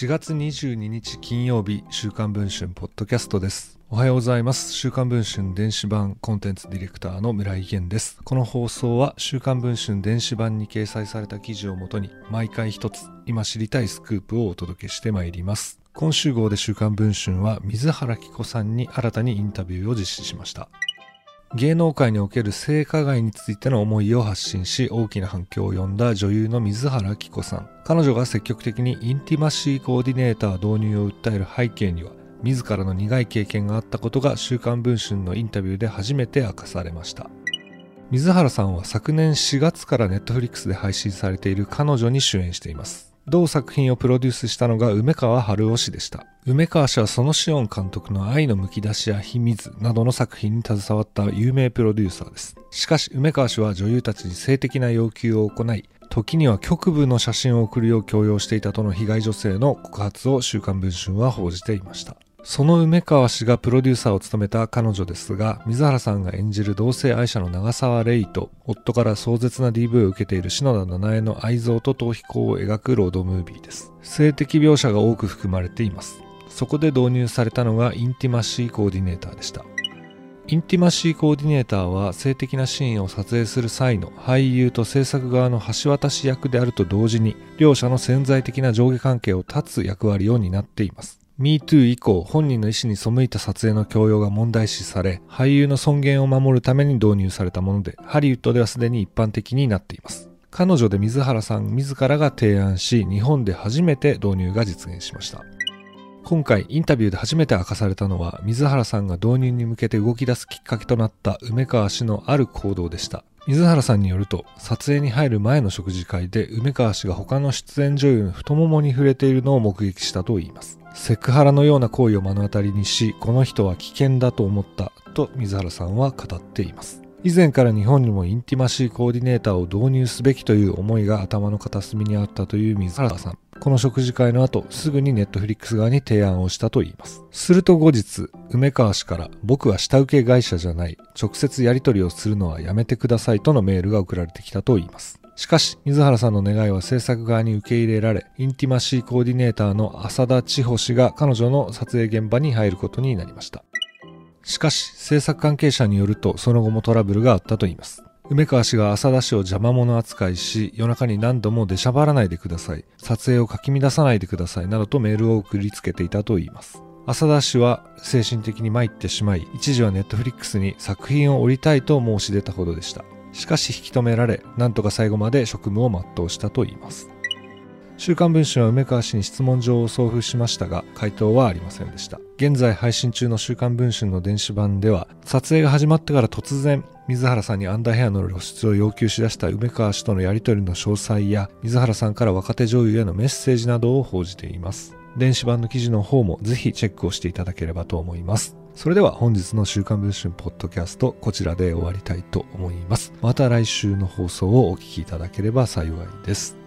4月22日金曜日週刊文春ポッドキャストです。おはようございます。週刊文春電子版コンテンツディレクターの村井源です。この放送は週刊文春電子版に掲載された記事をもとに毎回一つ今知りたいスクープをお届けしてまいります。今週号で週刊文春は水原希子さんに新たにインタビューを実施しました。芸能界における性加害についての思いを発信し大きな反響を呼んだ女優の水原希子さん。彼女が積極的にインティマシーコーディネーター導入を訴える背景には自らの苦い経験があったことが週刊文春のインタビューで初めて明かされました。水原さんは昨年4月からネットフリックスで配信されている彼女に主演しています。同作品をプロデュースしたのが梅川春夫氏でした。梅川氏はそのシオン監督の愛のむき出しや秘密などの作品に携わった有名プロデューサーです。しかし梅川氏は女優たちに性的な要求を行い、時には局部の写真を送るよう強要していたとの被害女性の告発を週刊文春は報じていました。その梅川氏がプロデューサーを務めた彼女ですが、水原さんが演じる同性愛者の長沢レイと、夫から壮絶な DV を受けている篠田七重の愛憎と逃避行を描くロードムービーです。性的描写が多く含まれています。そこで導入されたのがインティマシーコーディネーターでした。インティマシーコーディネーターは性的なシーンを撮影する際の俳優と制作側の橋渡し役であると同時に両者の潜在的な上下関係を断つ役割を担っています。MeToo 以降、本人の意思に背いた撮影の強要が問題視され、俳優の尊厳を守るために導入されたもので、ハリウッドではすでに一般的になっています。彼女で水原さん自らが提案し、日本で初めて導入が実現しました。今回インタビューで初めて明かされたのは水原さんが導入に向けて動き出すきっかけとなった梅川氏のある行動でした水原さんによると撮影に入る前の食事会で梅川氏が他の出演女優の太ももに触れているのを目撃したといいますセクハラのような行為を目の当たりにし、この人は危険だと思ったと水原さんは語っています。以前から日本にもインティマシーコーディネーターを導入すべきという思いが頭の片隅にあったという水原さん。この食事会の後、すぐにネットフリックス側に提案をしたといいます。すると後日、梅川氏から僕は下請け会社じゃない、直接やり取りをするのはやめてくださいとのメールが送られてきたといいます。しかし、水原さんの願いは制作側に受け入れられ、インティマシーコーディネーターの浅田千穂氏が彼女の撮影現場に入ることになりました。しかし、制作関係者によると、その後もトラブルがあったといいます。梅川氏が浅田氏を邪魔者扱いし、夜中に何度も出しゃばらないでください。撮影をかき乱さないでください。などとメールを送りつけていたといいます。浅田氏は精神的に参ってしまい、一時はネットフリックスに作品を降りたいと申し出たほどでした。しかし引き止められ、なんとか最後まで職務を全うしたといいます。週刊文春は梅川氏に質問状を送付しましたが、回答はありませんでした。現在配信中の週刊文春の電子版では、撮影が始まってから突然、水原さんにアンダーヘアの露出を要求しだした梅川氏とのやり取りの詳細や、水原さんから若手女優へのメッセージなどを報じています。電子版の記事の方もぜひチェックをしていただければと思います。それでは本日の週刊文春ポッドキャストこちらで終わりたいと思います。また来週の放送をお聞きいただければ幸いです。